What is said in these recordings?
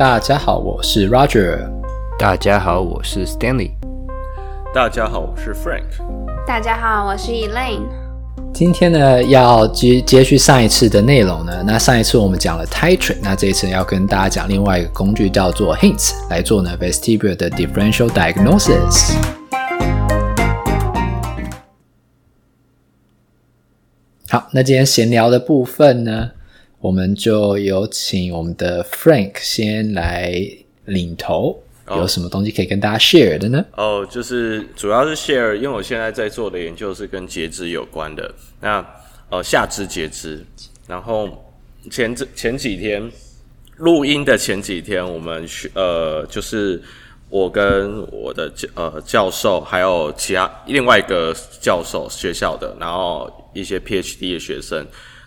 大家好，我是 Roger。大家好，我是 Stanley。大家好，我是 Frank。大家好，我是 Elaine。今天呢，要接接续上一次的内容呢。那上一次我们讲了 Titrate，那这一次要跟大家讲另外一个工具叫做 HINTS 来做呢 Vestibular 的 Differential Diagnosis。好，那今天闲聊的部分呢，我们就有请我们的 Frank 先来领头，有什么东西可以跟大家 share 的呢？哦，oh, 就是主要是 share，因为我现在在做的研究是跟截肢有关的。那呃，下肢截肢，然后前这前几天录音的前几天，我们呃，就是我跟我的教呃教授，还有其他另外一个教授学校的，然后一些 PhD 的学生，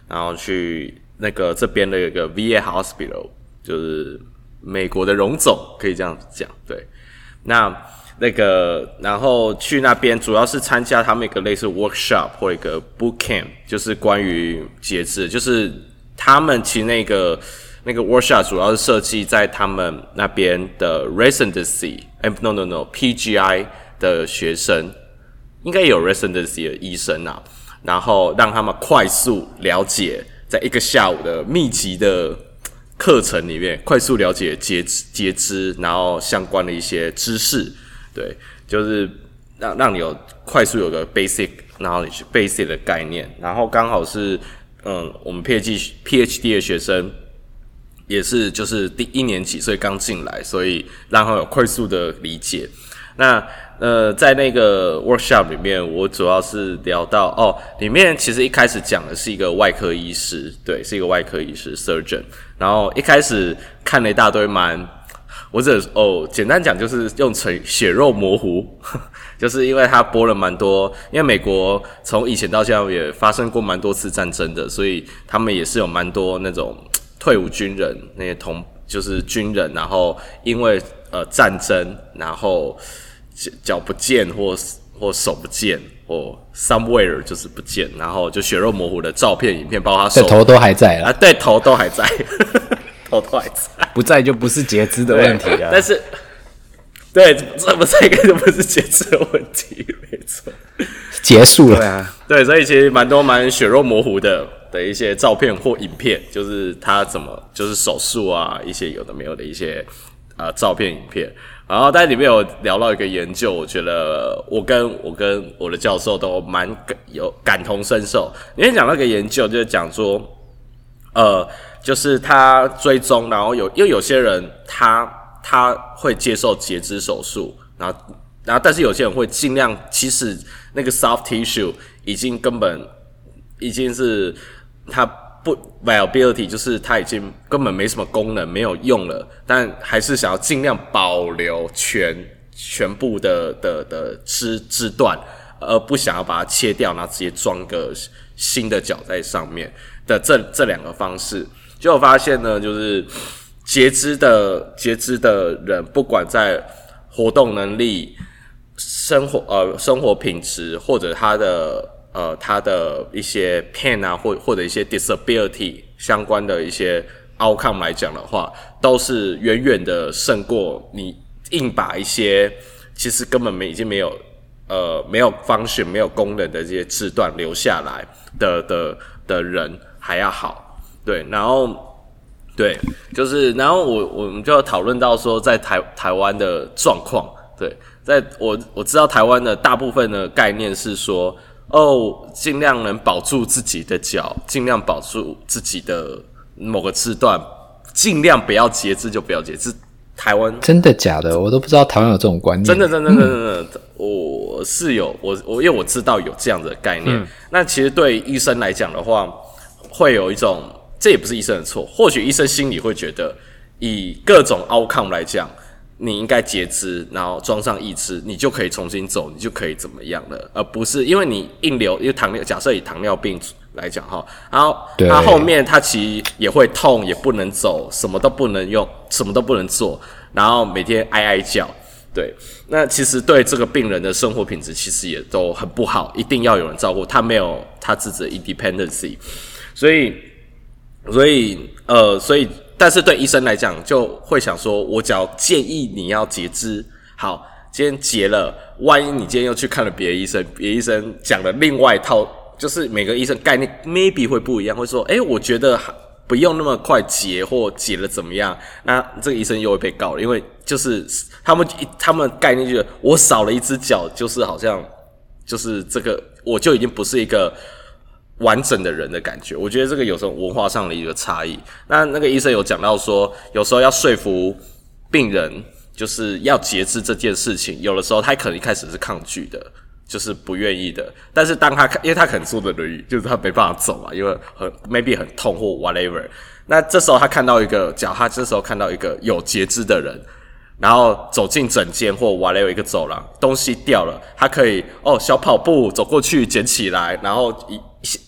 然后去那个这边的一个 VA Hospital，就是美国的荣总，可以这样子讲，对，那。那个，然后去那边主要是参加他们一个类似 workshop 或一个 boot camp，就是关于节制，就是他们其实那个那个 workshop 主要是设计在他们那边的 residency，哎，no no no，PGI 的学生应该有 residency 的医生啊，然后让他们快速了解，在一个下午的密集的课程里面，快速了解截肢截肢，然后相关的一些知识。对，就是让让你有快速有个 basic knowledge、basic 的概念，然后刚好是，嗯，我们 PhD PhD 的学生也是就是第一年级，所以刚进来，所以让他有快速的理解。那呃，在那个 workshop 里面，我主要是聊到哦，里面其实一开始讲的是一个外科医师，对，是一个外科医师 surgeon，然后一开始看了一大堆蛮。或者哦，简单讲就是用成血肉模糊，就是因为他播了蛮多，因为美国从以前到现在也发生过蛮多次战争的，所以他们也是有蛮多那种退伍军人，那些同就是军人，然后因为呃战争，然后脚脚不见或或手不见或 somewhere 就是不见，然后就血肉模糊的照片、影片，包括他手头都还在啊，对，头都还在。头都还在，不在就不是截肢的问题了。但是，对，这不在，应该就不是截肢的问题，没错。结束了，对啊，对，所以其实蛮多蛮血肉模糊的的一些照片或影片，就是他怎么就是手术啊，一些有的没有的一些呃照片影片。然后在里面有聊到一个研究，我觉得我跟我跟我的教授都蛮感有感同身受。因为讲那个研究，就是讲说，呃。就是他追踪，然后有，因为有些人他他会接受截肢手术，然后然后但是有些人会尽量，其实那个 soft tissue 已经根本已经是他不 viability，就是它已经根本没什么功能，没有用了，但还是想要尽量保留全全部的的的肢肢段，而不想要把它切掉，然后直接装个新的脚在上面的这这两个方式。就发现呢，就是截肢的截肢的人，不管在活动能力、生活呃生活品质，或者他的呃他的一些 pain 啊，或或者一些 disability 相关的一些 outcome 来讲的话，都是远远的胜过你硬把一些其实根本没已经没有呃没有 function 没有功能的这些肢段留下来的的的人还要好。对，然后，对，就是，然后我我们就要讨论到说，在台台湾的状况，对，在我我知道台湾的大部分的概念是说，哦，尽量能保住自己的脚，尽量保住自己的某个字段，尽量不要截肢就不要截肢。台湾真的假的？我都不知道台湾有这种观念。真的，真的，真的，真的，我是有我我因为我知道有这样的概念。嗯、那其实对医生来讲的话，会有一种。这也不是医生的错，或许医生心里会觉得，以各种 outcome 来讲，你应该截肢，然后装上义肢，你就可以重新走，你就可以怎么样了，而不是因为你硬留，因为糖尿，假设以糖尿病来讲哈，然后他后面他其实也会痛，也不能走，什么都不能用，什么都不能做，然后每天哀哀叫，对，那其实对这个病人的生活品质其实也都很不好，一定要有人照顾，他没有他自己的 independency，所以。所以，呃，所以，但是对医生来讲，就会想说，我只要建议你要截肢，好，今天截了，万一你今天又去看了别的医生，别的医生讲了另外一套，就是每个医生概念 maybe 会不一样，会说，诶，我觉得不用那么快截或截了怎么样？那这个医生又会被告了，因为就是他们他们概念就是我少了一只脚，就是好像就是这个我就已经不是一个。完整的人的感觉，我觉得这个有时候文化上的一个差异。那那个医生有讲到说，有时候要说服病人就是要截肢这件事情，有的时候他可能一开始是抗拒的，就是不愿意的。但是当他看因为他可能坐的轮椅，就是他没办法走嘛，因为很 maybe 很痛或 whatever。那这时候他看到一个脚，他这时候看到一个有截肢的人。然后走进诊间或完了有一个走廊，东西掉了，他可以哦小跑步走过去捡起来，然后一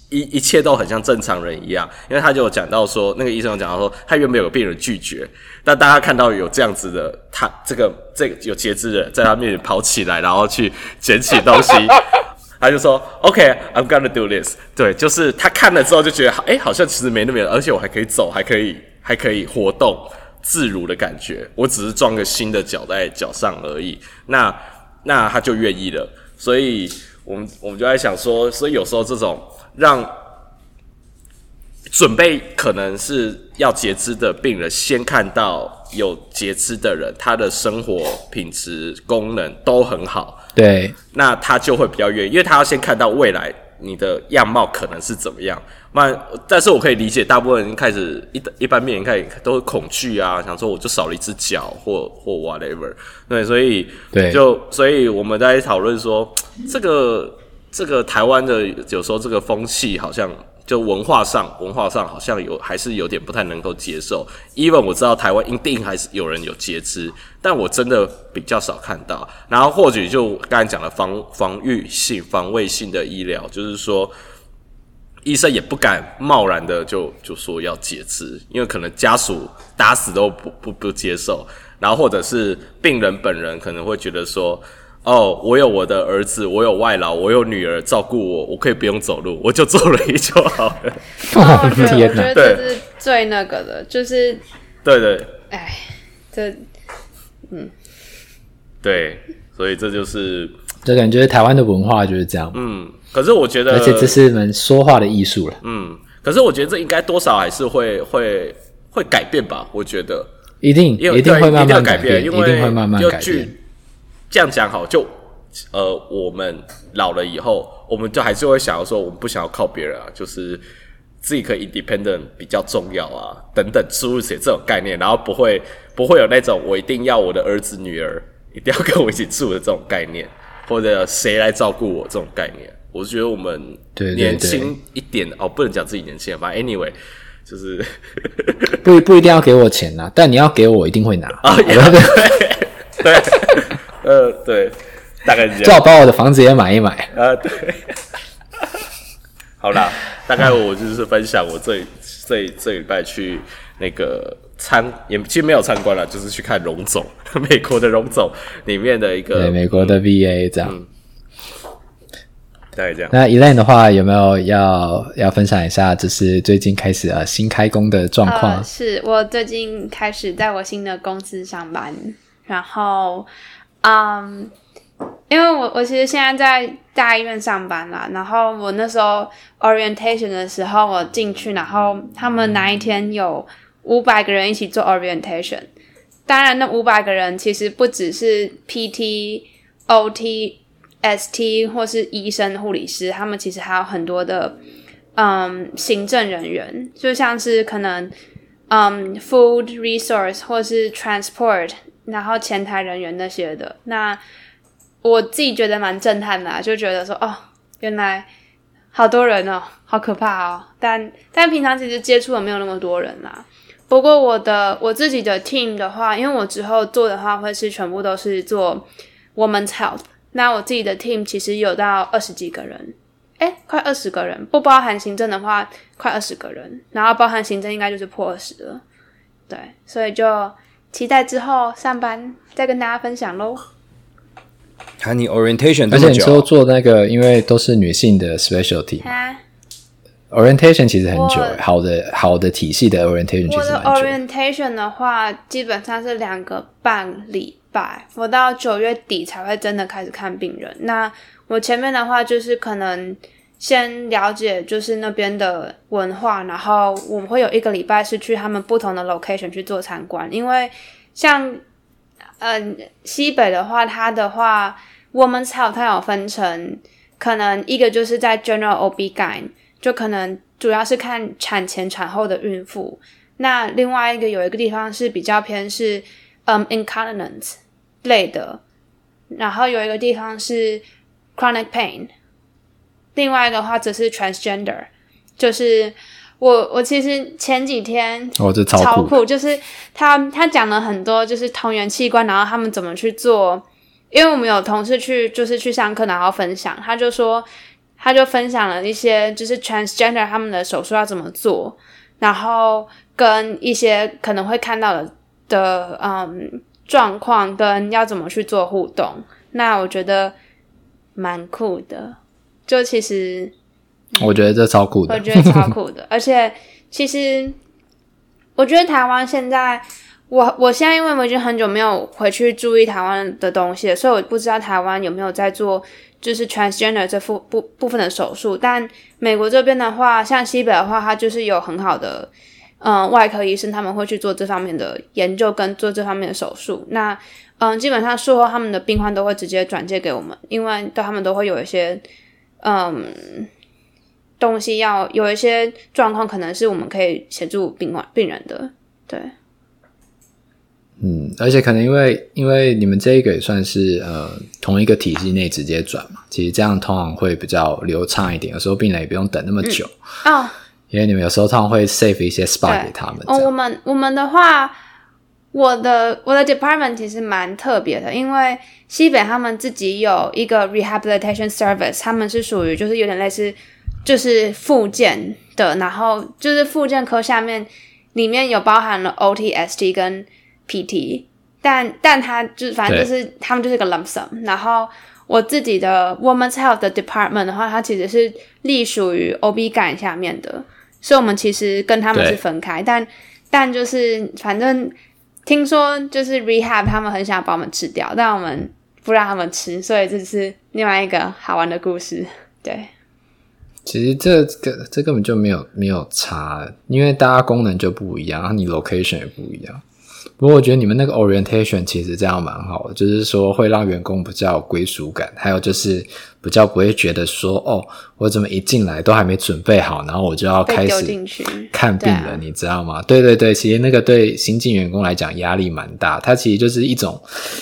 一一切都很像正常人一样。因为他就有讲到说，那个医生讲到说，他原本有病人拒绝，但大家看到有这样子的，他这个这个有截肢的在他面前跑起来，然后去捡起东西，他就说 OK，I'm gonna do this。对，就是他看了之后就觉得，诶，好像其实没那么远，而且我还可以走，还可以还可以活动。自如的感觉，我只是装个新的脚在脚上而已。那那他就愿意了，所以我们我们就在想说，所以有时候这种让准备可能是要截肢的病人先看到有截肢的人，他的生活品质功能都很好，对，那他就会比较愿意，因为他要先看到未来你的样貌可能是怎么样。那但是我可以理解，大部分人开始一一般面开始都会恐惧啊，想说我就少了一只脚或或 whatever，对，所以对，就所以我们在讨论说，这个这个台湾的有时候这个风气好像就文化上文化上好像有还是有点不太能够接受。Even 我知道台湾一定还是有人有截肢，但我真的比较少看到。然后或许就刚才讲的防防御性防卫性的医疗，就是说。医生也不敢贸然的就就说要截肢，因为可能家属打死都不不不接受，然后或者是病人本人可能会觉得说，哦，我有我的儿子，我有外劳，我有女儿照顾我，我可以不用走路，我就坐轮椅就好了。我觉得这是最那个的，就是，对对，哎，这，嗯，对，所以这就是，就感觉台湾的文化就是这样，嗯。可是我觉得，而且这是一门说话的艺术了。嗯，可是我觉得这应该多少还是会会会改变吧？我觉得一定一定会慢慢改变，因为一定会慢慢改变。这样讲好，就呃，我们老了以后，我们就还是会想要说，我们不想要靠别人啊，就是自己可以 independent 比较重要啊，等等诸如此类这种概念，然后不会不会有那种我一定要我的儿子女儿一定要跟我一起住的这种概念，或者谁来照顾我这种概念。我觉得我们年轻一点哦，不能讲自己年轻，反正 anyway 就是不不一定要给我钱呐，但你要给我，我一定会拿 啊。对对对，呃对，大概是这样。最好把我的房子也买一买呃。对，好啦，大概我就是分享我这这这礼拜去那个参，也其实没有参观了，就是去看荣总，美国的荣总里面的一个对美国的 VA 这样。嗯大概这样。那 Elaine 的话，有没有要要分享一下，就是最近开始呃新开工的状况？呃，是我最近开始在我新的公司上班，然后，嗯，因为我我其实现在在大医院上班啦，然后我那时候 orientation 的时候，我进去，然后他们那一天有五百个人一起做 orientation，当然那五百个人其实不只是 PT、OT。ST 或是医生、护理师，他们其实还有很多的嗯行政人员，就像是可能嗯 food resource 或是 transport，然后前台人员那些的。那我自己觉得蛮震撼的，就觉得说哦，原来好多人哦，好可怕哦。但但平常其实接触的没有那么多人啦。不过我的我自己的 team 的话，因为我之后做的话会是全部都是做 women's health。那我自己的 team 其实有到二十几个人，诶，快二十个人，不包含行政的话，快二十个人，然后包含行政应该就是破二十了，对，所以就期待之后上班再跟大家分享喽。看、啊、你 orientation，而且你说做那个，因为都是女性的 specialty，啊 orientation 其实很久，好的好的体系的 orientation 其实蛮久。我的 orientation 的话，基本上是两个半礼拜，我到九月底才会真的开始看病人。那我前面的话就是可能先了解就是那边的文化，然后我们会有一个礼拜是去他们不同的 location 去做参观，因为像嗯、西北的话，它的话 Women's Health 它有分成，可能一个就是在 General OB-GYN 就可能主要是看产前产后的孕妇，那另外一个有一个地方是比较偏是嗯 incontinence 类的，然后有一个地方是 chronic pain，另外的话则是 transgender，就是我我其实前几天哦这超酷，超酷就是他他讲了很多就是同源器官，然后他们怎么去做，因为我们有同事去就是去上课然后分享，他就说。他就分享了一些，就是 transgender 他们的手术要怎么做，然后跟一些可能会看到的的嗯状况，跟要怎么去做互动。那我觉得蛮酷的，就其实我觉得这超酷的，我觉得超酷的。而且其实我觉得台湾现在，我我现在因为我已经很久没有回去注意台湾的东西了，所以我不知道台湾有没有在做。就是 transgender 这部部部分的手术，但美国这边的话，像西北的话，它就是有很好的嗯、呃、外科医生，他们会去做这方面的研究跟做这方面的手术。那嗯、呃，基本上术后他们的病患都会直接转介给我们，因为对他们都会有一些嗯东西要有一些状况，可能是我们可以协助病患病人的，对。嗯，而且可能因为因为你们这一个也算是呃同一个体系内直接转嘛，其实这样通常会比较流畅一点。有时候病人也不用等那么久嗯哦，因为你们有时候通常会 save 一些 spot 给他们。哦，我们我们的话，我的我的 department 其实蛮特别的，因为西北他们自己有一个 rehabilitation service，他们是属于就是有点类似就是复健的，然后就是复健科下面里面有包含了 OT、ST 跟 PT，但但他就是反正就是他们就是个 lump sum。然后我自己的 Women's Health 的 department 的话，它其实是隶属于 OB-GYN 下面的，所以我们其实跟他们是分开。但但就是反正听说就是 rehab 他们很想把我们吃掉，但我们不让他们吃，所以这是另外一个好玩的故事。对，其实这个这根本就没有没有差，因为大家功能就不一样，然后你 location 也不一样。不过我觉得你们那个 orientation 其实这样蛮好的，就是说会让员工比较有归属感，还有就是比较不会觉得说哦，我怎么一进来都还没准备好，然后我就要开始看病了，你知道吗？对对对，其实那个对新进员工来讲压力蛮大，它其实就是一种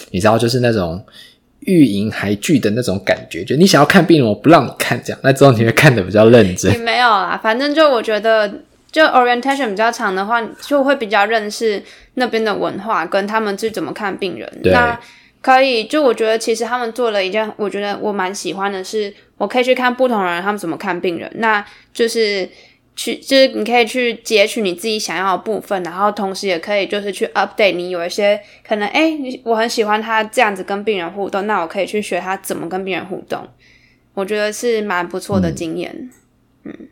你知道，就是那种欲迎还拒的那种感觉，就你想要看病人，我不让你看，这样那之后你会看的比较认真。也没有啦，反正就我觉得。就 orientation 比较长的话，就会比较认识那边的文化，跟他们是怎么看病人。那可以，就我觉得其实他们做了一件，我觉得我蛮喜欢的是，我可以去看不同的人他们怎么看病人。那就是去，就是你可以去截取你自己想要的部分，然后同时也可以就是去 update 你有一些可能，诶，你我很喜欢他这样子跟病人互动，那我可以去学他怎么跟病人互动。我觉得是蛮不错的经验，嗯。嗯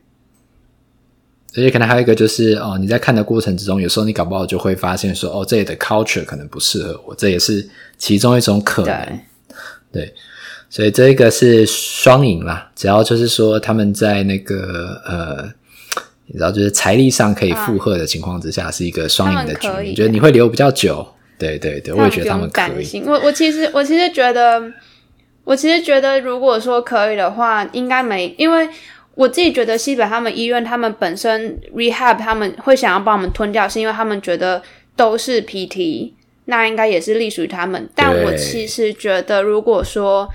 而且可能还有一个就是哦，你在看的过程之中，有时候你搞不好就会发现说，哦，这里的 culture 可能不适合我，这也是其中一种可能。对，对，所以这一个是双赢啦。只要就是说他们在那个呃，你知道，就是财力上可以负荷的情况之下，是一个双赢的局面。你觉得你会留比较久？对对对，我也觉得他们可以。我我其实我其实觉得，我其实觉得，如果说可以的话，应该没因为。我自己觉得西北他们医院，他们本身 rehab 他们会想要把我们吞掉，是因为他们觉得都是 PT，那应该也是隶属于他们。但我其实觉得，如果说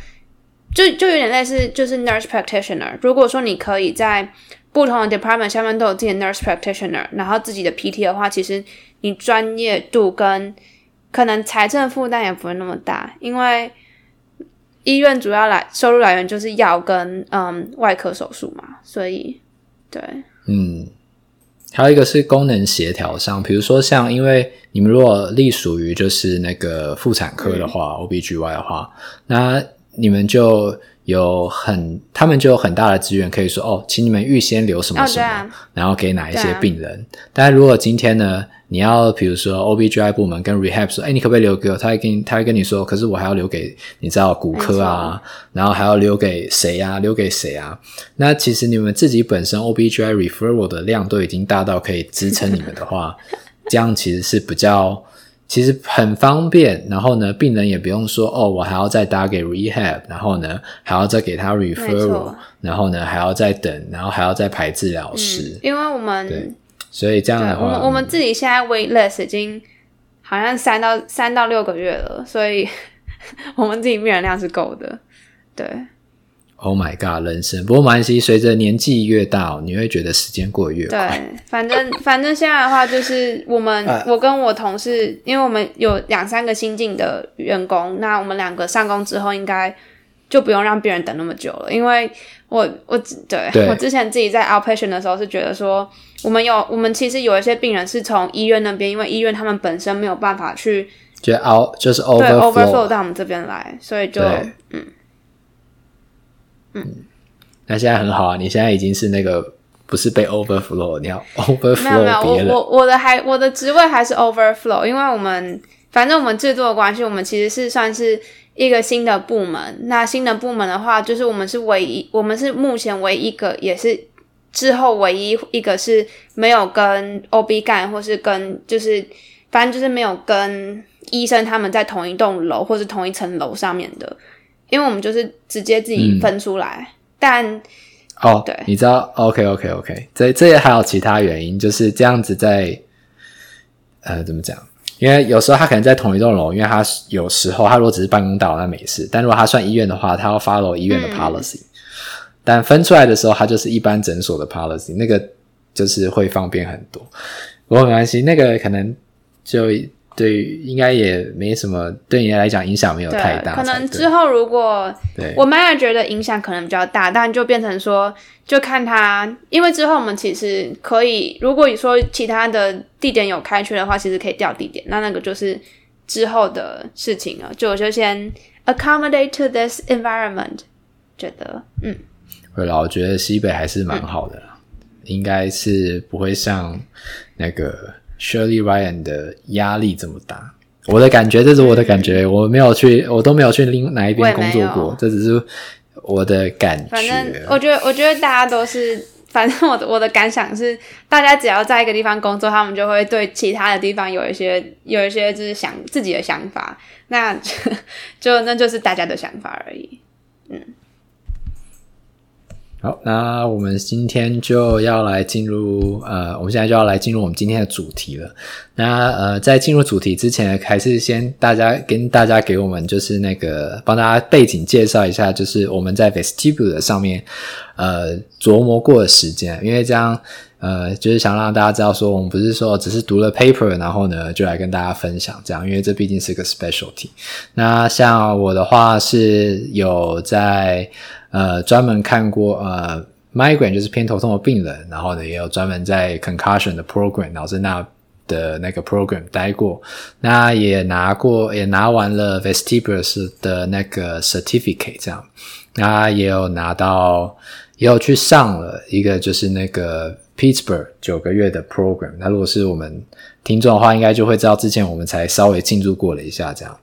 就就有点类似，就是 nurse practitioner。如果说你可以在不同的 department 下面都有自己的 nurse practitioner，然后自己的 PT 的话，其实你专业度跟可能财政负担也不会那么大，因为。医院主要来收入来源就是药跟嗯外科手术嘛，所以对，嗯，还有一个是功能协调上，比如说像因为你们如果隶属于就是那个妇产科的话，嗯，OBGY 的话，那你们就有很，他们就有很大的资源可以说哦，请你们预先留什么什么，哦啊、然后给哪一些病人。啊、但如果今天呢，你要比如说 OBGI 部门跟 Rehab 说，哎，你可不可以留给我？他会跟他会跟你说，可是我还要留给你知道骨科啊，然后还要留给谁啊？留给谁啊？那其实你们自己本身 OBGI referral 的量都已经大到可以支撑你们的话，这样其实是比较。其实很方便，然后呢，病人也不用说哦，我还要再打给 rehab，然后呢，还要再给他 referral，然后呢，还要再等，然后还要再排治疗师。嗯，因为我们对，所以这样的话，我们我们自己现在 wait list 已经好像三到三到六个月了，所以 我们自己病人量是够的，对。Oh my god，人生不过没关系，随着年纪越大，你会觉得时间过得越快。对，反正反正现在的话，就是我们、啊、我跟我同事，因为我们有两三个新进的员工，那我们两个上工之后，应该就不用让病人等那么久了。因为我我对，对我之前自己在 outpatient 的时候是觉得说，我们有我们其实有一些病人是从医院那边，因为医院他们本身没有办法去，就 out 就是 overflow 对 overflow 到我们这边来，所以就嗯。嗯，那现在很好啊！你现在已经是那个不是被 overflow，你要 overflow 别人。没有没有，我我我的还我的职位还是 overflow，因为我们反正我们制作的关系，我们其实是算是一个新的部门。那新的部门的话，就是我们是唯一，我们是目前唯一一个，也是之后唯一一个是没有跟 OB 干，或是跟就是反正就是没有跟医生他们在同一栋楼或是同一层楼上面的。因为我们就是直接自己分出来，嗯、但哦，对，你知道，OK OK OK，这这也还有其他原因，就是这样子在呃怎么讲？因为有时候他可能在同一栋楼，因为他有时候他如果只是办公大楼那没事，但如果他算医院的话，他要 follow 医院的 policy，、嗯、但分出来的时候，他就是一般诊所的 policy，那个就是会方便很多。不过没关系，那个可能就。对，应该也没什么，对你来讲影响没有太大。可能之后如果我妈也觉得影响可能比较大，但就变成说，就看他，因为之后我们其实可以，如果你说其他的地点有开缺的话，其实可以调地点，那那个就是之后的事情了。就我就先 accommodate to this environment，觉得嗯，对了，我觉得西北还是蛮好的，嗯、应该是不会像那个。Shirley Ryan 的压力这么大，我的感觉，这是我的感觉，我没有去，我都没有去另哪一边工作过，这只是我的感觉。反正我觉得，我觉得大家都是，反正我的我的感想是，大家只要在一个地方工作，他们就会对其他的地方有一些有一些就是想自己的想法，那就，就那就是大家的想法而已，嗯。好，那我们今天就要来进入呃，我们现在就要来进入我们今天的主题了。那呃，在进入主题之前，还是先大家跟大家给我们就是那个帮大家背景介绍一下，就是我们在 Vestibule 上面呃琢磨过的时间，因为这样呃就是想让大家知道说，我们不是说只是读了 paper，然后呢就来跟大家分享这样，因为这毕竟是个 specialty。那像我的话是有在。呃，专门看过呃，migraine 就是偏头痛的病人，然后呢，也有专门在 concussion 的 program，脑震荡的那个 program 待过，那也拿过，也拿完了 vestibular 的那个 certificate，这样，那也有拿到，也有去上了一个就是那个 Pittsburgh 九个月的 program，那如果是我们听众的话，应该就会知道之前我们才稍微庆祝过了一下这样，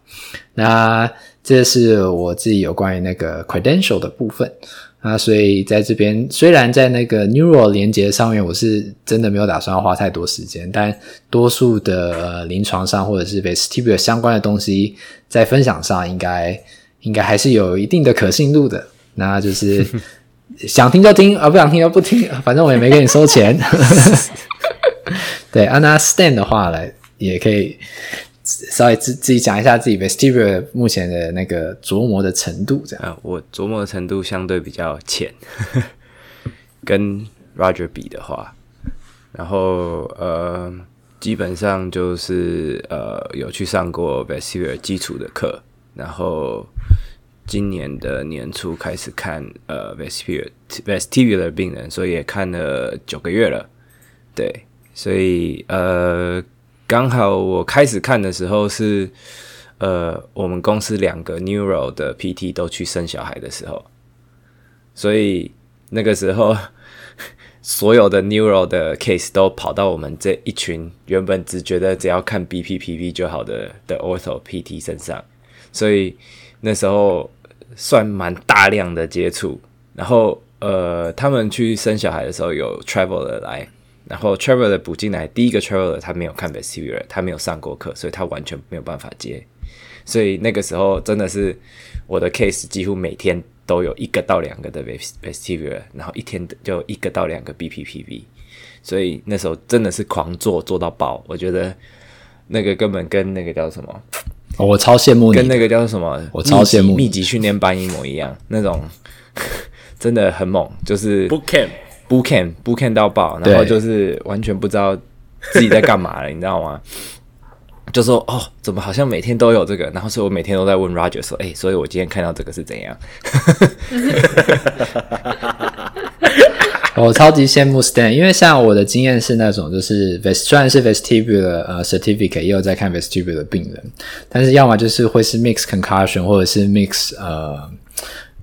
那。这是我自己有关于那个 credential 的部分啊，所以在这边虽然在那个 neural 连接上面，我是真的没有打算要花太多时间，但多数的呃临床上或者是 vestibular 相关的东西，在分享上应该应该还是有一定的可信度的。那就是 想听就听，啊不想听就不听，反正我也没给你收钱。对，啊那 stand 的话来也可以。稍微自自己讲一下自己 vestibular 目前的那个琢磨的程度，这样。啊，我琢磨的程度相对比较浅，跟 Roger 比的话，然后呃，基本上就是呃有去上过 vestibular 基础的课，然后今年的年初开始看呃 vestibular vestibular 病人，所以也看了九个月了，对，所以呃。刚好我开始看的时候是，呃，我们公司两个 neuro 的 PT 都去生小孩的时候，所以那个时候 所有的 neuro 的 case 都跑到我们这一群原本只觉得只要看 BPPV 就好的的 ortho PT 身上，所以那时候算蛮大量的接触。然后呃，他们去生小孩的时候有 travel 的来。然后 traveler 补进来，第一个 traveler 他没有看 vestibular，他没有上过课，所以他完全没有办法接。所以那个时候真的是我的 case 几乎每天都有一个到两个的 vestibular，然后一天就一个到两个 BPPV。所以那时候真的是狂做做到爆，我觉得那个根本跟那个叫什么，哦、我超羡慕你，跟那个叫什么，我超羡慕密集训练班一模一样，那种。真的很猛，就是 Bootcamp Bootcamp 到爆，然后就是完全不知道自己在干嘛了，你知道吗？就说哦，怎么好像每天都有这个？然后所以我每天都在问 Roger 说，哎、欸，所以我今天看到这个是怎样？我超级羡慕 Stan，因为像我的经验是那种，就是 vest 虽然是 vestibular 呃 certificate，也有在看 vestibular 的病人，但是要么就是会是 mix concussion，或者是 mix 呃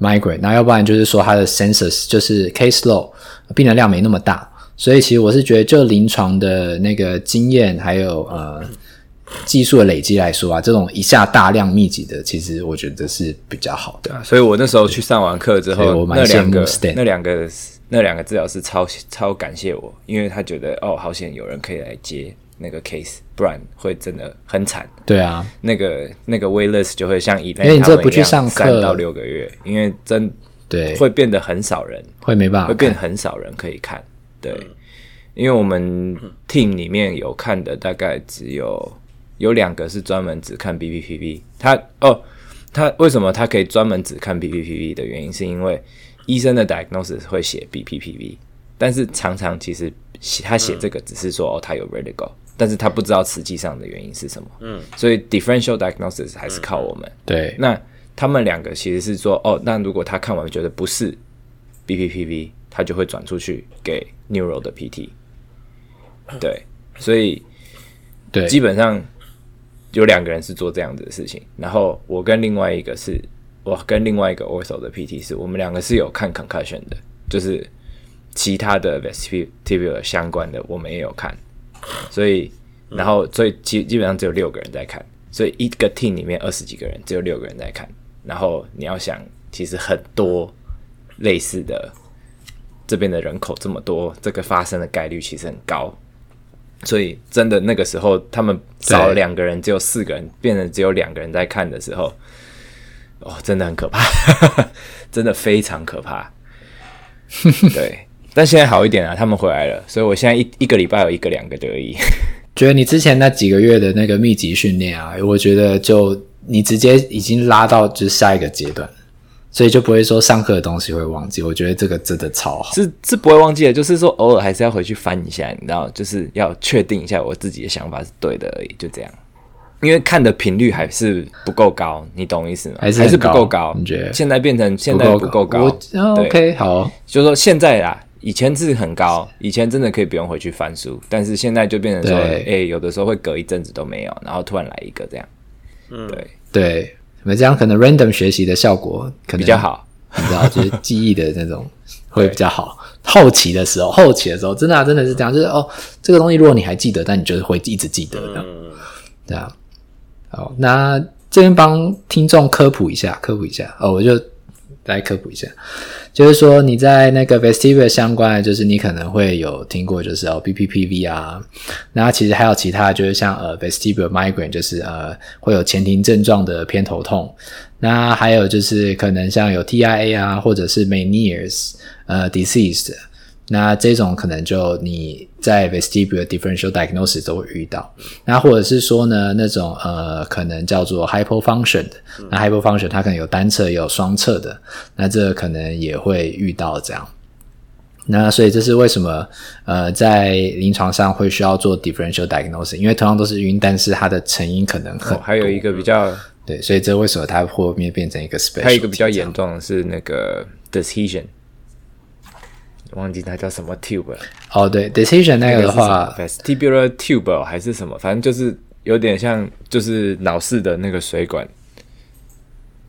migraine，那要不然就是说他的 census 就是 case load。病人量没那么大，所以其实我是觉得，就临床的那个经验还有呃技术的累积来说啊，这种一下大量密集的，其实我觉得是比较好的。所以我那时候去上完课之后，那两个那两个那两个治疗师超超感谢我，因为他觉得哦，好险有人可以来接那个 case，不然会真的很惨。对啊，那个那个 list 就会像以前因为你这不去上课三到六个月，因为真。对，会变得很少人，会没办法，会变很少人可以看。对，因为我们 team 里面有看的大概只有有两个是专门只看 BPPV。他哦，他为什么他可以专门只看 BPPV 的原因，是因为医生的 diagnosis 会写 BPPV，但是常常其实他写这个只是说哦，他有 vertigo，但是他不知道实际上的原因是什么。嗯，所以 differential diagnosis 还是靠我们。对，那。他们两个其实是说，哦，那如果他看完觉得不是 BPPV，他就会转出去给 Neuro 的 PT。对，所以对，基本上有两个人是做这样子的事情。然后我跟另外一个是，我跟另外一个 Ortho 的 PT 是我们两个是有看 Concussion 的，就是其他的 Vestibular 相关的我们也有看。所以，然后所以基基本上只有六个人在看，所以一个 team 里面二十几个人，只有六个人在看。然后你要想，其实很多类似的这边的人口这么多，这个发生的概率其实很高。所以真的那个时候，他们少了两个人，只有四个人，变成只有两个人在看的时候，哦，真的很可怕，真的非常可怕。对，但现在好一点啊，他们回来了，所以我现在一一个礼拜有一个两个而已。觉得你之前那几个月的那个密集训练啊，我觉得就。你直接已经拉到就是下一个阶段，所以就不会说上课的东西会忘记。我觉得这个真的超好，是是不会忘记的，就是说偶尔还是要回去翻一下，你知道，就是要确定一下我自己的想法是对的而已，就这样。因为看的频率还是不够高，你懂意思吗？还是还是不够高？你觉得？现在变成现在不够高？高对 OK，好，就是说现在啊，以前是很高，以前真的可以不用回去翻书，但是现在就变成说，哎、欸，有的时候会隔一阵子都没有，然后突然来一个这样，嗯，对对。那这样可能 random 学习的效果可能比较好，你知道，就是记忆的那种会比较好。后期的时候，后期的时候，真的、啊、真的是这样，就是哦，这个东西如果你还记得，但你就是会一直记得的，这样。好，那这边帮听众科普一下，科普一下哦，我就来科普一下。就是说你在那个 vestibular 相关的，就是你可能会有听过，就是哦 BPPV 啊，那其实还有其他，就是像呃 vestibular migraine，就是呃会有前庭症状的偏头痛，那还有就是可能像有 TIA 啊，或者是 Meniere's 呃 disease。那这种可能就你在 vestibular differential diagnosis 都会遇到，那或者是说呢，那种呃可能叫做 hypofunction 的，那 hypofunction 它可能有单侧也有双侧的，那这可能也会遇到这样。那所以这是为什么呃在临床上会需要做 differential diagnosis，因为同样都是晕，但是它的成因可能很、哦、还有一个比较对，所以这为什么它后面变成一个 special，还有一个比较严重的是那个 decision。忘记它叫什么 tube 了。哦，对，decision 那个的话，vestibular tube 还是什么，反正就是有点像就是脑室的那个水管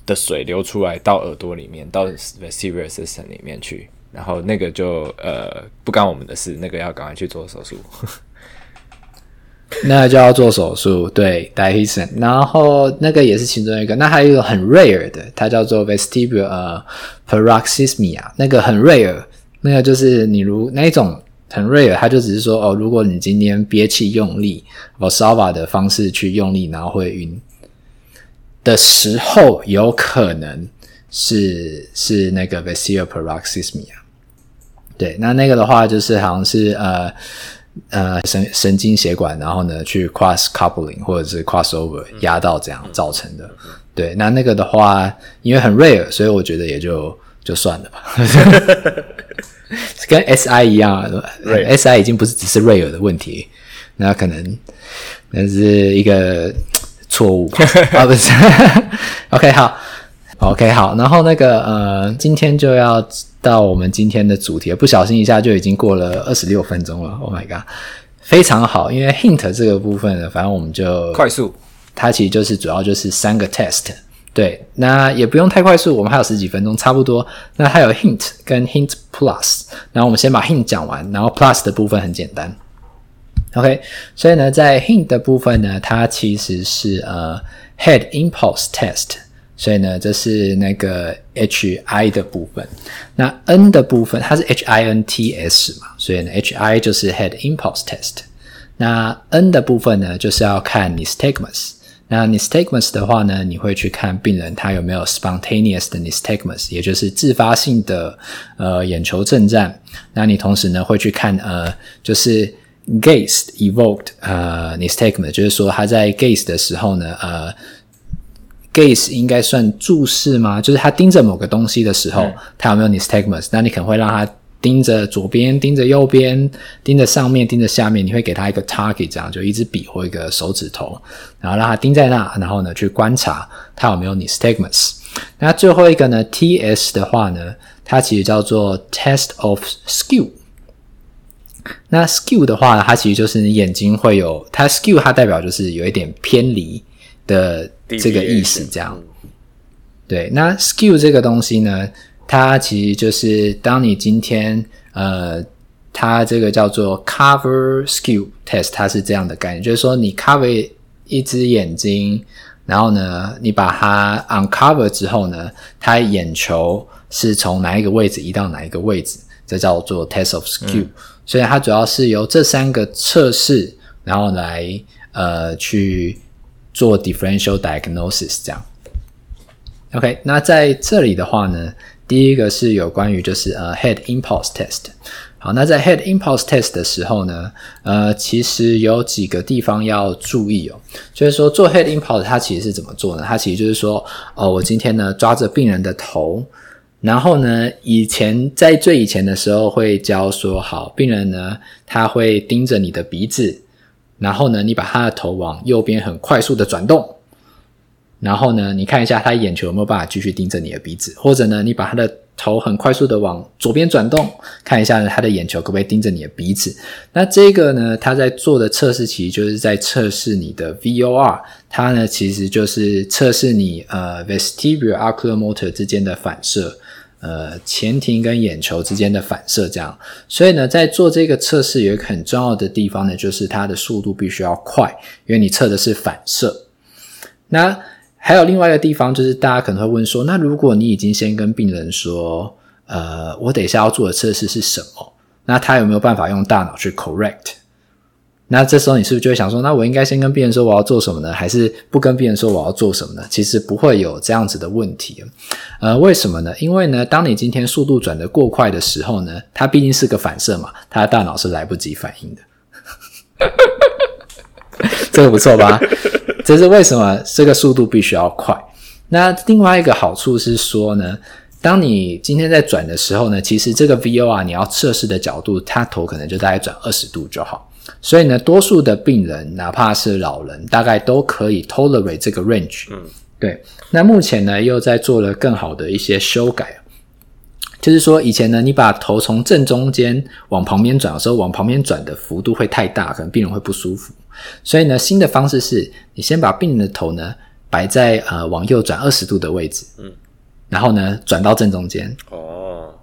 的水流出来到耳朵里面，到 vestibular system 里面去，然后那个就呃不干我们的事，那个要赶快去做手术。那就要做手术，对，dilatation，然后那个也是其中一个。那还有一个很 rare 的，它叫做 vestibular、uh, paroxysmia，那个很 rare，那个就是你如那一种很 rare，它就只是说哦，如果你今天憋气用力，Valsalva 的方式去用力，然后会晕的时候，有可能是是那个 vestibular paroxysmia。对，那那个的话就是好像是呃。呃，神神经血管，然后呢，去 cross coupling 或者是 crossover 压到这样造成的。对，那那个的话，因为很 rare，所以我觉得也就就算了吧。跟 SI 一样，SI 已经不是只是 rare 的问题，那可能那是一个错误啊，不是？OK，好，OK，好，然后那个呃，今天就要。到我们今天的主题，不小心一下就已经过了二十六分钟了。Oh my god，非常好，因为 hint 这个部分呢，反正我们就快速，它其实就是主要就是三个 test。对，那也不用太快速，我们还有十几分钟，差不多。那还有 hint 跟 hint plus，然后我们先把 hint 讲完，然后 plus 的部分很简单。OK，所以呢，在 hint 的部分呢，它其实是呃 head impulse test。所以呢，这是那个 H I 的部分。那 N 的部分，它是 H I N T S 嘛，所以呢，H I 就是 Head Impulse Test。那 N 的部分呢，就是要看 Nystagmus。那 Nystagmus 的话呢，你会去看病人他有没有 Spontaneous 的 Nystagmus，也就是自发性的呃眼球震颤。那你同时呢，会去看呃，就是 Gaze Evoked 呃 Nystagmus，就是说他在 Gaze 的时候呢，呃。Gaze 应该算注视吗？就是他盯着某个东西的时候，他有没有 nystagmus？那你可能会让他盯着左边、盯着右边、盯着上面、盯着下面。你会给他一个 target，这样就一支笔或一个手指头，然后让他盯在那，然后呢去观察他有没有 nystagmus。那最后一个呢，TS 的话呢，它其实叫做 test of skew。那 skew 的话呢，它其实就是你眼睛会有它 skew，它代表就是有一点偏离的。这个意思，这样，对。那 skew 这个东西呢，它其实就是当你今天呃，它这个叫做 cover skew test，它是这样的概念，就是说你 cover 一只眼睛，然后呢，你把它 uncover 之后呢，它眼球是从哪一个位置移到哪一个位置，这叫做 test of skew。嗯。所以它主要是由这三个测试，然后来呃去。做 differential diagnosis 这样，OK，那在这里的话呢，第一个是有关于就是呃 head impulse test。好，那在 head impulse test 的时候呢，呃，其实有几个地方要注意哦。就是说做 head impulse 它其实是怎么做呢？它其实就是说，哦，我今天呢抓着病人的头，然后呢，以前在最以前的时候会教说，好，病人呢他会盯着你的鼻子。然后呢，你把他的头往右边很快速的转动，然后呢，你看一下他眼球有没有办法继续盯着你的鼻子，或者呢，你把他的头很快速的往左边转动，看一下呢，他的眼球可不可以盯着你的鼻子。那这个呢，他在做的测试其实就是在测试你的 VOR，它呢其实就是测试你呃 vestibular oculomotor 之间的反射。呃，前庭跟眼球之间的反射，这样，所以呢，在做这个测试有一个很重要的地方呢，就是它的速度必须要快，因为你测的是反射。那还有另外一个地方，就是大家可能会问说，那如果你已经先跟病人说，呃，我等一下要做的测试是什么？那他有没有办法用大脑去 correct？那这时候你是不是就会想说，那我应该先跟病人说我要做什么呢？还是不跟病人说我要做什么呢？其实不会有这样子的问题。呃，为什么呢？因为呢，当你今天速度转得过快的时候呢，它毕竟是个反射嘛，它的大脑是来不及反应的。这个不错吧？这是为什么这个速度必须要快。那另外一个好处是说呢，当你今天在转的时候呢，其实这个 VOR 你要测试的角度，它头可能就大概转二十度就好。所以呢，多数的病人，哪怕是老人，大概都可以 tolerate 这个 range。嗯，对。那目前呢，又在做了更好的一些修改。就是说以前呢，你把头从正中间往旁边转的时候，往旁边转的幅度会太大，可能病人会不舒服。所以呢，新的方式是你先把病人的头呢摆在呃往右转二十度的位置，嗯，然后呢转到正中间。哦，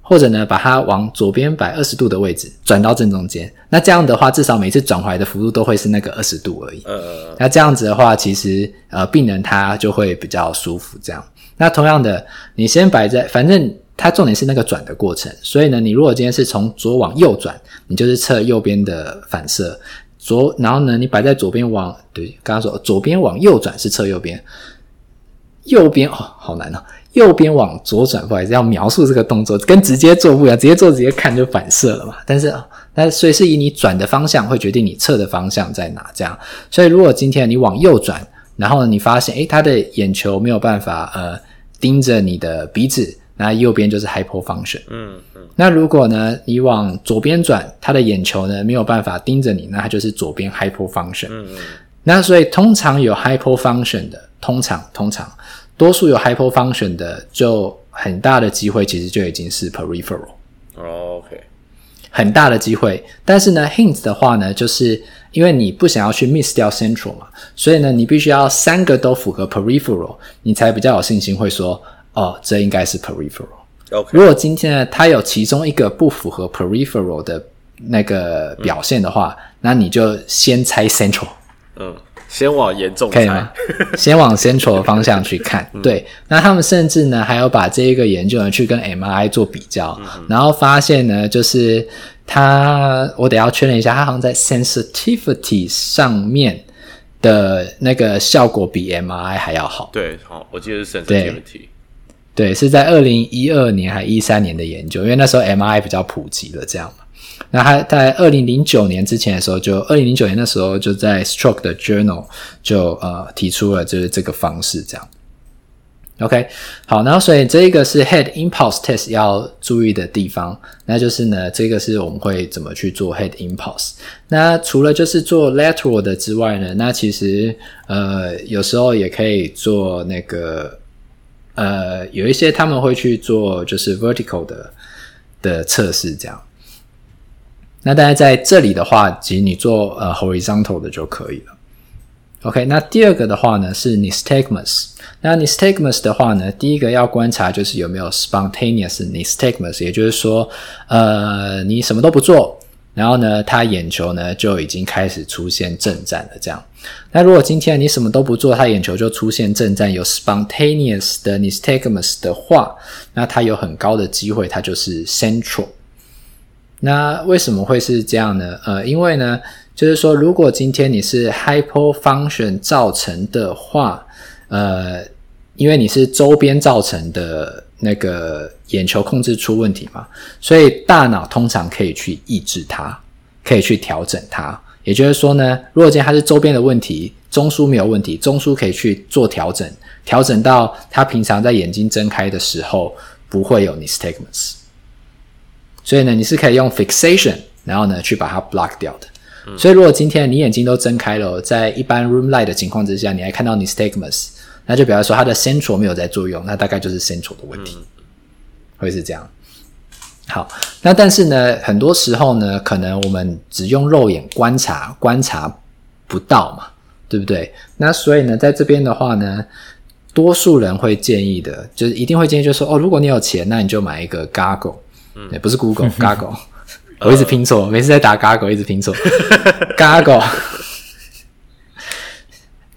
或者呢把它往左边摆二十度的位置，转到正中间。那这样的话，至少每次转回来的幅度都会是那个二十度而已。呃，那这样子的话，其实呃病人他就会比较舒服。这样，那同样的，你先摆在，反正它重点是那个转的过程。所以呢，你如果今天是从左往右转，你就是测右边的反射。左，然后呢，你摆在左边往，对，刚刚说左边往右转是侧右边，右边哦，好难哦，右边往左转，不好意思，要描述这个动作跟直接做不一样，直接做直接看就反射了嘛。但是，但是所以是以你转的方向会决定你侧的方向在哪，这样。所以如果今天你往右转，然后你发现，诶，他的眼球没有办法呃盯着你的鼻子。那右边就是 hypofunction。嗯嗯。那如果呢，你往左边转，他的眼球呢没有办法盯着你，那他就是左边 hypofunction。嗯嗯。那所以通常有 hypofunction 的，通常通常多数有 hypofunction 的，就很大的机会其实就已经是 peripheral。哦，OK。很大的机会，但是呢，Hintz 的话呢，就是因为你不想要去 miss 掉 central 嘛，所以呢，你必须要三个都符合 peripheral，你才比较有信心会说。哦，这应该是 peripheral。Okay. 如果今天呢，它有其中一个不符合 peripheral 的那个表现的话，嗯、那你就先猜 central。嗯，先往严重猜，可以吗？先往 central 的方向去看。嗯、对，那他们甚至呢，还有把这一个研究呢去跟 MRI 做比较，嗯、然后发现呢，就是它，我得要确认一下，它好像在 sensitivity 上面的那个效果比 MRI 还要好。对，好，我记得是 sensitivity。对，是在二零一二年还一三年的研究，因为那时候 MRI 比较普及了，这样嘛。那他在二零零九年之前的时候就，就二零零九年的时候就在 Stroke 的 Journal 就呃提出了就是这个方式这样。OK，好，然后所以这个是 Head Impulse Test 要注意的地方，那就是呢，这个是我们会怎么去做 Head Impulse。那除了就是做 Lateral 的之外呢，那其实呃有时候也可以做那个。呃，有一些他们会去做就是 vertical 的的测试，这样。那大家在这里的话，其实你做呃 horizontal 的就可以了。OK，那第二个的话呢是 nystagmus。那 nystagmus 的话呢，第一个要观察就是有没有 spontaneous nystagmus，也就是说，呃，你什么都不做。然后呢，他眼球呢就已经开始出现震颤了。这样，那如果今天你什么都不做，他眼球就出现震颤，有 spontaneous 的 nystagmus 的话，那他有很高的机会，它就是 central。那为什么会是这样呢？呃，因为呢，就是说，如果今天你是 hypofunction 造成的话，呃，因为你是周边造成的。那个眼球控制出问题嘛，所以大脑通常可以去抑制它，可以去调整它。也就是说呢，如果今天它是周边的问题，中枢没有问题，中枢可以去做调整，调整到它平常在眼睛睁开的时候不会有 nystagmus。所以呢，你是可以用 fixation，然后呢去把它 block 掉的。嗯、所以如果今天你眼睛都睁开了，在一般 room light 的情况之下，你还看到 nystagmus。那就表示说，它的 central 没有在作用，那大概就是 central 的问题，嗯、会是这样。好，那但是呢，很多时候呢，可能我们只用肉眼观察，观察不到嘛，对不对？那所以呢，在这边的话呢，多数人会建议的，就是一定会建议，就是说，哦，如果你有钱，那你就买一个 g a g g l e 嗯，不是 Google，Goggle，我一直拼错，每次在打 g a g g l e 一直拼错，Goggle。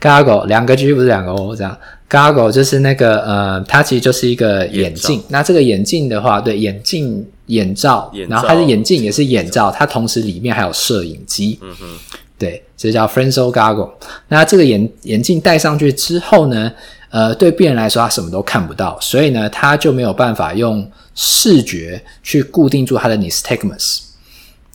Goggle 两个 G 不是两个 O 这样 gaggle 就是那个呃，它其实就是一个眼镜。罩那这个眼镜的话，对，眼镜眼罩，眼罩然后它的眼镜也是眼罩，罩它同时里面还有摄影机。嗯哼，对，这叫 Fresnel Goggle。那这个眼眼镜戴上去之后呢，呃，对病人来说他什么都看不到，所以呢，他就没有办法用视觉去固定住他的 nystagmus。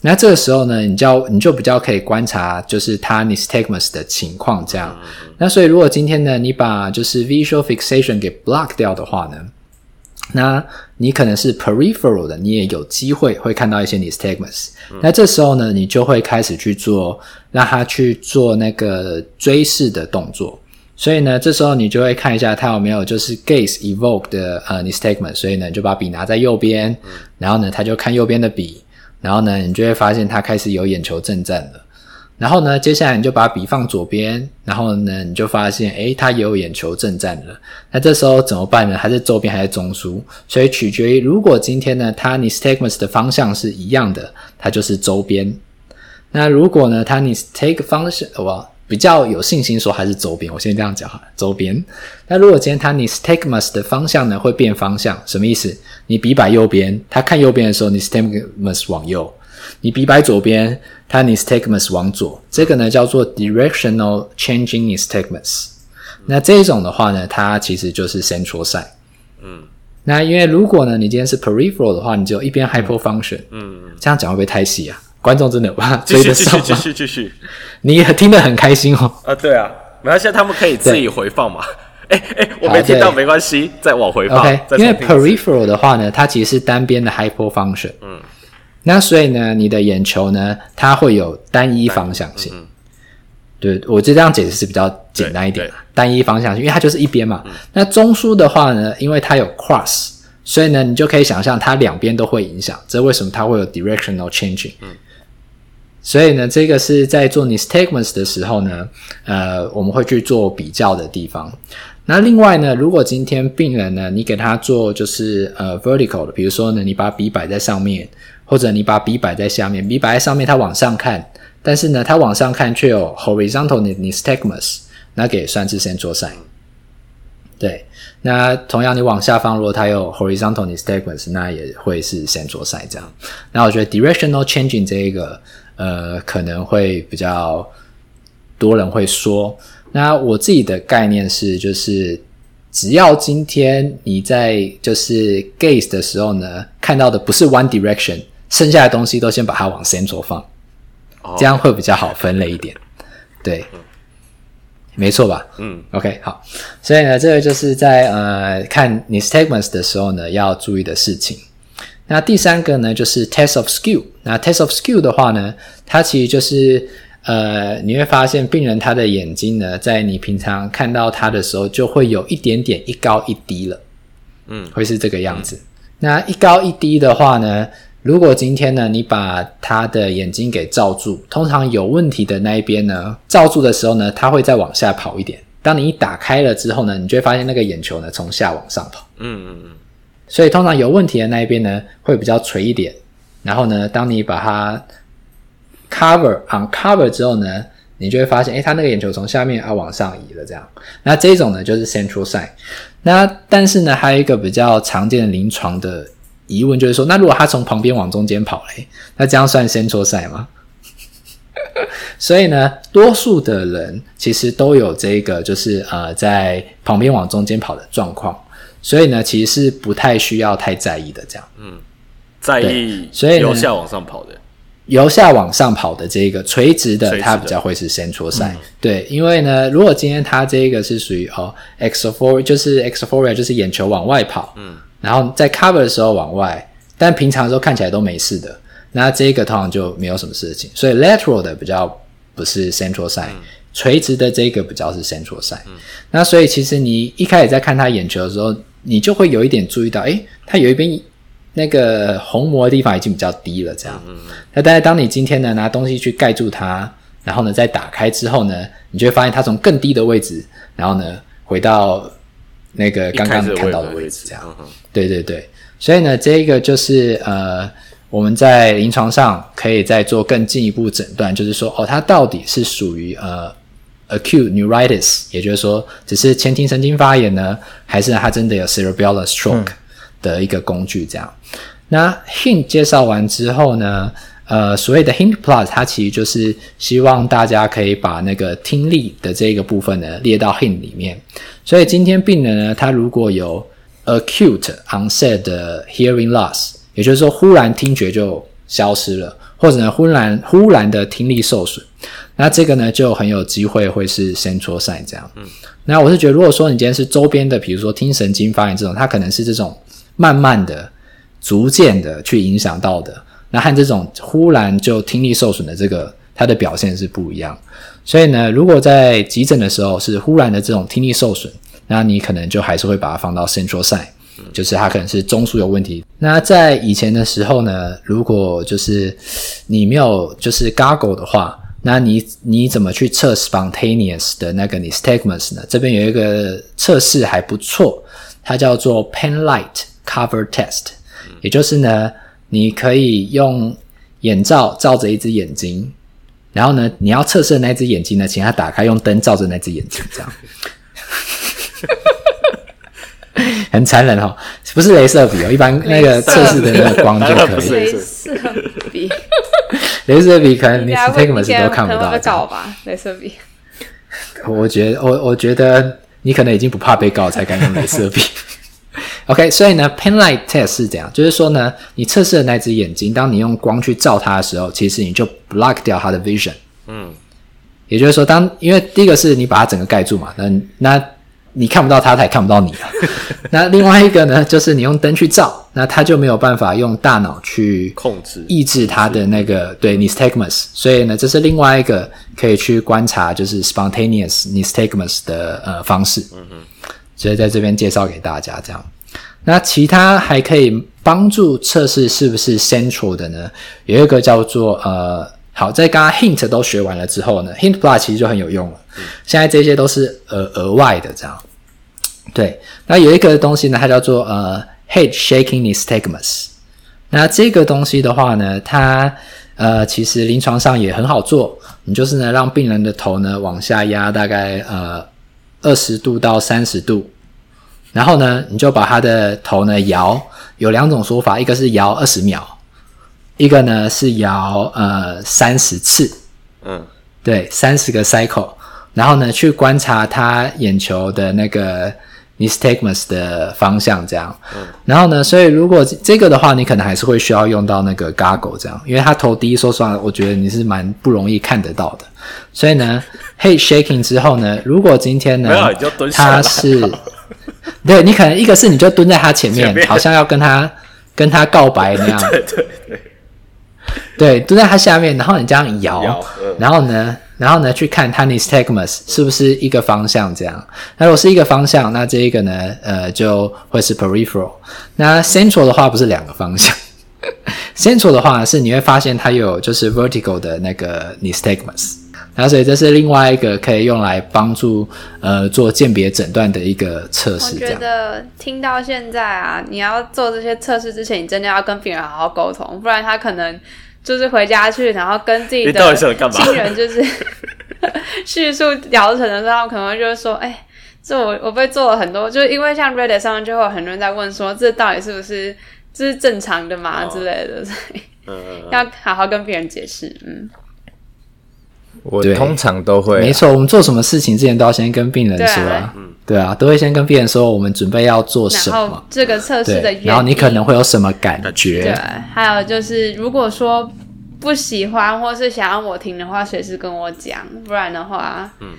那这个时候呢，你就你就比较可以观察，就是它 nystagmus 的情况这样。那所以如果今天呢，你把就是 visual fixation 给 block 掉的话呢，那你可能是 peripheral 的，你也有机会会看到一些 nystagmus。嗯、那这时候呢，你就会开始去做，让它去做那个追视的动作。所以呢，这时候你就会看一下它有没有就是 gaze evoke 的呃 nystagmus，所以呢，你就把笔拿在右边，然后呢，他就看右边的笔，然后呢，你就会发现他开始有眼球震颤了。然后呢，接下来你就把笔放左边，然后呢，你就发现，诶，它也有眼球震颤了。那这时候怎么办呢？还是周边还是中枢？所以取决于，如果今天呢，它 nystagmus 的方向是一样的，它就是周边。那如果呢，它 nystagmus 方向，哇比较有信心说还是周边。我先这样讲哈，周边。那如果今天它 nystagmus 的方向呢，会变方向，什么意思？你笔摆右边，它看右边的时候，nystagmus 往右。你笔摆左边，它 nystagmus 往左，这个呢叫做 directional changing nystagmus。那这种的话呢，它其实就是 central side。嗯。那因为如果呢，你今天是 peripheral 的话，你就一边 hypofunction。嗯。这样讲会不会太细啊？观众真的哇，追得上吗？继续继续继续。你也听得很开心哦。啊，对啊，没关系，他们可以自己回放嘛。哎哎，我没听到没关系，再往回放。OK，因为 peripheral 的话呢，它其实是单边的 hypofunction。嗯。那所以呢，你的眼球呢，它会有单一方向性。嗯、对，我就这样解释是比较简单一点。单一方向性，因为它就是一边嘛。嗯、那中枢的话呢，因为它有 cross，所以呢，你就可以想象它两边都会影响。这为什么它会有 directional changing？嗯。所以呢，这个是在做 nystagmus 的时候呢，呃，我们会去做比较的地方。那另外呢，如果今天病人呢，你给他做就是呃 vertical 的，比如说呢，你把笔摆在上面。或者你把笔摆在下面，笔摆在上面，他往上看，但是呢，他往上看却有 horizontal nystagmus，那给算是 central side。对，那同样你往下放，如果它有 horizontal nystagmus，那也会是 central side 这样。那我觉得 directional changing 这一个，呃，可能会比较多人会说。那我自己的概念是，就是只要今天你在就是 gaze 的时候呢，看到的不是 one direction。剩下的东西都先把它往 central 放，这样会比较好分类一点。对，没错吧？嗯，OK，好。所以呢，这个就是在呃看 nystagmus 的时候呢要注意的事情。那第三个呢就是 test of skew。那 test of skill 的话呢，它其实就是呃你会发现病人他的眼睛呢，在你平常看到他的时候，就会有一点点一高一低了。嗯，会是这个样子。那一高一低的话呢，如果今天呢，你把他的眼睛给罩住，通常有问题的那一边呢，罩住的时候呢，它会再往下跑一点。当你一打开了之后呢，你就会发现那个眼球呢从下往上跑。嗯嗯嗯。所以通常有问题的那一边呢，会比较垂一点。然后呢，当你把它 cover uncover 之后呢，你就会发现，诶，它那个眼球从下面啊往上移了。这样，那这种呢就是 central side。那但是呢，还有一个比较常见的临床的。疑问就是说，那如果他从旁边往中间跑嘞，那这样算 central side 吗？所以呢，多数的人其实都有这个，就是呃，在旁边往中间跑的状况，所以呢，其实是不太需要太在意的。这样，嗯，在意，所以由下往上跑的，由下往上跑的这个垂直的，它比较会是 central side。对，因为呢，如果今天它这个是属于哦 exophoria，就是 exophoria，就是眼球往外跑，嗯。然后在 cover 的时候往外，但平常的时候看起来都没事的，那这个通常就没有什么事情。所以 lateral 的比较不是 central side，嗯、垂直的这个比较是 central side。嗯、那所以其实你一开始在看他眼球的时候，你就会有一点注意到，诶，他有一边那个虹膜的地方已经比较低了，这样。嗯、那但是当你今天呢拿东西去盖住它，然后呢再打开之后呢，你就会发现它从更低的位置，然后呢回到。那个刚刚看到的位置，这样，对对对，所以呢，这个就是呃，我们在临床上可以再做更进一步诊断，就是说，哦，它到底是属于呃 acute neuritis，也就是说，只是前庭神经发炎呢，还是它真的有 cerebellar stroke 的一个工具？这样。嗯、那 hint 介绍完之后呢？呃，所谓的 Hint Plus，它其实就是希望大家可以把那个听力的这个部分呢列到 Hint 里面。所以今天病人呢，他如果有 acute onset 的 hearing loss，也就是说忽然听觉就消失了，或者呢忽然忽然的听力受损，那这个呢就很有机会会是 central side 这样。嗯，那我是觉得，如果说你今天是周边的，比如说听神经发炎这种，它可能是这种慢慢的、逐渐的去影响到的。那和这种忽然就听力受损的这个，它的表现是不一样。所以呢，如果在急诊的时候是忽然的这种听力受损，那你可能就还是会把它放到 central side，就是它可能是中枢有问题。那在以前的时候呢，如果就是你没有就是 gargle 的话，那你你怎么去测 spontaneous 的那个 nystagmus 呢？这边有一个测试还不错，它叫做 Penlight Cover Test，也就是呢，你可以用眼罩罩着一只眼睛，然后呢，你要测试的那只眼睛呢，请它打开，用灯照着那只眼睛，这样，很残忍哦，不是镭射笔哦，一般那个测试的那个光就可以。镭射笔。镭射笔可能你 nystagmus 都看不到。告吧，镭射笔。我觉得，我我觉得你可能已经不怕被告才敢用镭射笔。OK，所以呢，Penlight test 是怎样，就是说呢，你测试的那只眼睛，当你用光去照它的时候，其实你就 block 掉它的 vision。嗯，也就是说，当因为第一个是你把它整个盖住嘛，那那。你看不到它，它也看不到你了。那另外一个呢，就是你用灯去照，那它就没有办法用大脑去控制、抑制它的那个对 nystagmus。所以呢，这是另外一个可以去观察就是 spontaneous nystagmus 的呃方式。嗯嗯。所以在这边介绍给大家这样。那其他还可以帮助测试是不是 central 的呢？有一个叫做呃。好，在刚刚 hint 都学完了之后呢，hint plus 其实就很有用了。现在这些都是额额外的这样。对，那有一个东西呢，它叫做呃 head shaking nystagmus。那这个东西的话呢，它呃其实临床上也很好做。你就是呢让病人的头呢往下压大概呃二十度到三十度，然后呢你就把他的头呢摇，有两种说法，一个是摇二十秒。一个呢是摇呃三十次，嗯，对，三十个 cycle，然后呢去观察他眼球的那个 nystagmus 的方向，这样，嗯，然后呢，所以如果这个的话，你可能还是会需要用到那个 goggle 这样，因为他头低，说实话，我觉得你是蛮不容易看得到的，所以呢，head shaking 之后呢，如果今天呢，他是，对，你可能一个是你就蹲在他前面，前面好像要跟他跟他告白那样，对对对。对，蹲在他下面，然后你这样摇，嗯、然后呢，然后呢，去看他 nystagmus 是不是一个方向这样。那如果是一个方向，那这一个呢，呃，就会是 peripheral。那 central 的话不是两个方向，central 的话是你会发现它有就是 vertical 的那个 nystagmus。那所以这是另外一个可以用来帮助呃做鉴别诊断的一个测试。我觉得听到现在啊，你要做这些测试之前，你真的要跟病人好好沟通，不然他可能。就是回家去，然后跟自己的亲人就是 叙述疗程的时候，可能就是说：“哎、欸，这我我被做了很多，就是因为像 Reddit 上面就会有很多人在问说，这到底是不是这是正常的嘛、哦、之类的，所以要好好跟别人解释。”嗯。我通常都会、啊，没错。我们做什么事情之前都要先跟病人说，啊，嗯，对啊，都会先跟病人说我们准备要做什么，这个测试的原因，然后你可能会有什么感觉，对。还有就是，如果说不喜欢或是想要我停的话，随时跟我讲，不然的话，嗯，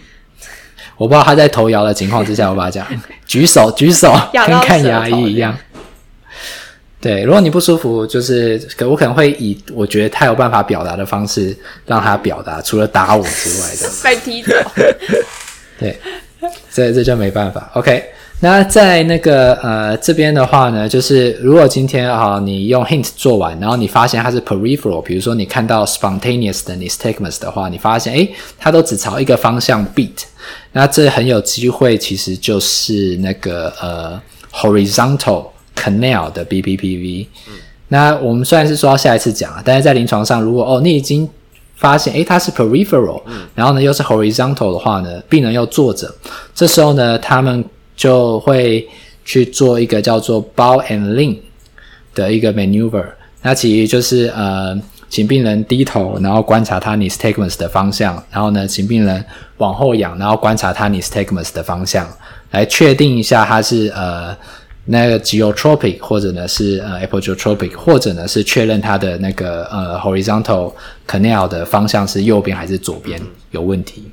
我不知道他在头摇的情况之下，我把他讲，举手举手，跟看牙医一样。对，如果你不舒服，就是可我可能会以我觉得他有办法表达的方式让他表达，除了打我之外的。被踢走。对，这这就没办法。OK，那在那个呃这边的话呢，就是如果今天啊你用 hint 做完，然后你发现它是 peripheral，比如说你看到 spontaneous 的 nystagmus 的话，你发现诶它都只朝一个方向 beat，那这很有机会其实就是那个呃 horizontal。Canal 的 BPPV，嗯，那我们虽然是说到下一次讲啊，但是在临床上，如果哦你已经发现诶它是 peripheral，嗯，然后呢又是 horizontal 的话呢，病人又坐着，这时候呢他们就会去做一个叫做 bow and lean 的一个 maneuver，那其实就是呃请病人低头，然后观察他 nystagmus 的方向，然后呢请病人往后仰，然后观察他 nystagmus 的方向，来确定一下他是呃。那个 geotropic 或者呢是呃 apogeotropic 或者呢是确认它的那个呃 horizontal canal 的方向是右边还是左边有问题，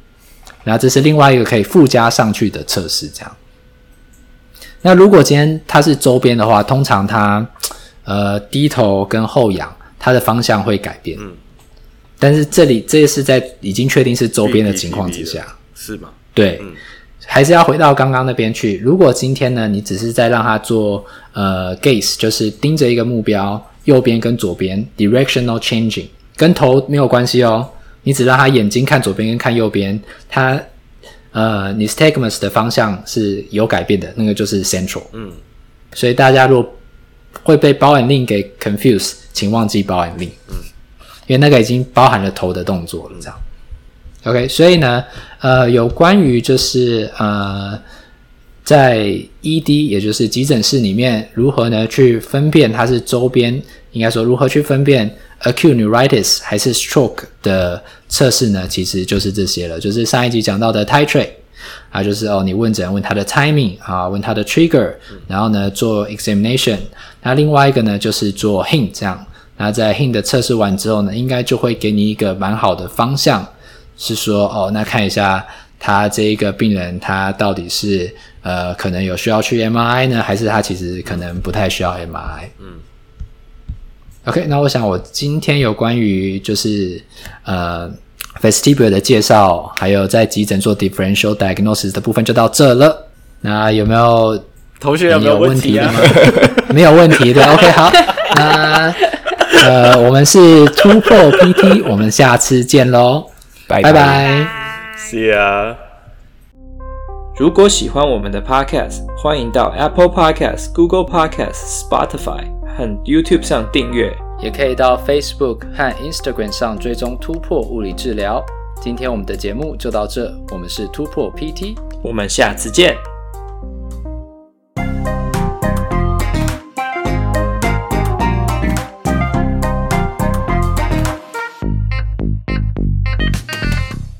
那这是另外一个可以附加上去的测试，这样。那如果今天它是周边的话，通常它呃低头跟后仰，它的方向会改变。嗯但是这里这是在已经确定是周边的情况之下，是吗？对，嗯、还是要回到刚刚那边去。如果今天呢，你只是在让他做呃 gaze，就是盯着一个目标，右边跟左边 directional changing，跟头没有关系哦。你只让他眼睛看左边跟看右边，他呃，nystagmus 的方向是有改变的，那个就是 central。嗯，所以大家如果会被 ball and lean 给 confuse，请忘记 ball and lean。嗯，因为那个已经包含了头的动作了，这样。OK，所以呢，呃，有关于就是呃，在 ED 也就是急诊室里面如何呢去分辨它是周边，应该说如何去分辨。Acute neuritis 还是 stroke 的测试呢？其实就是这些了，就是上一集讲到的 titrate 啊，就是哦，你问诊问他的 timing 啊，问他的 trigger，然后呢做 examination。那另外一个呢就是做 hint 这样。那在 hint 的测试完之后呢，应该就会给你一个蛮好的方向，是说哦，那看一下他这一个病人他到底是呃可能有需要去 MRI 呢，还是他其实可能不太需要 MRI？嗯。OK，那我想我今天有关于就是呃 vestibular 的介绍，还有在急诊做 differential diagnosis 的部分就到这了。那有没有同学有没有问题啊？没有问题的。OK，好，那呃我们是突破 PT，我们下次见喽，拜拜，See ya。如果喜欢我们的 Podcast，欢迎到 Apple Podcast、Google Podcast、Spotify。和 YouTube 上订阅，也可以到 Facebook 和 Instagram 上追踪突破物理治疗。今天我们的节目就到这，我们是突破 PT，我们下次见。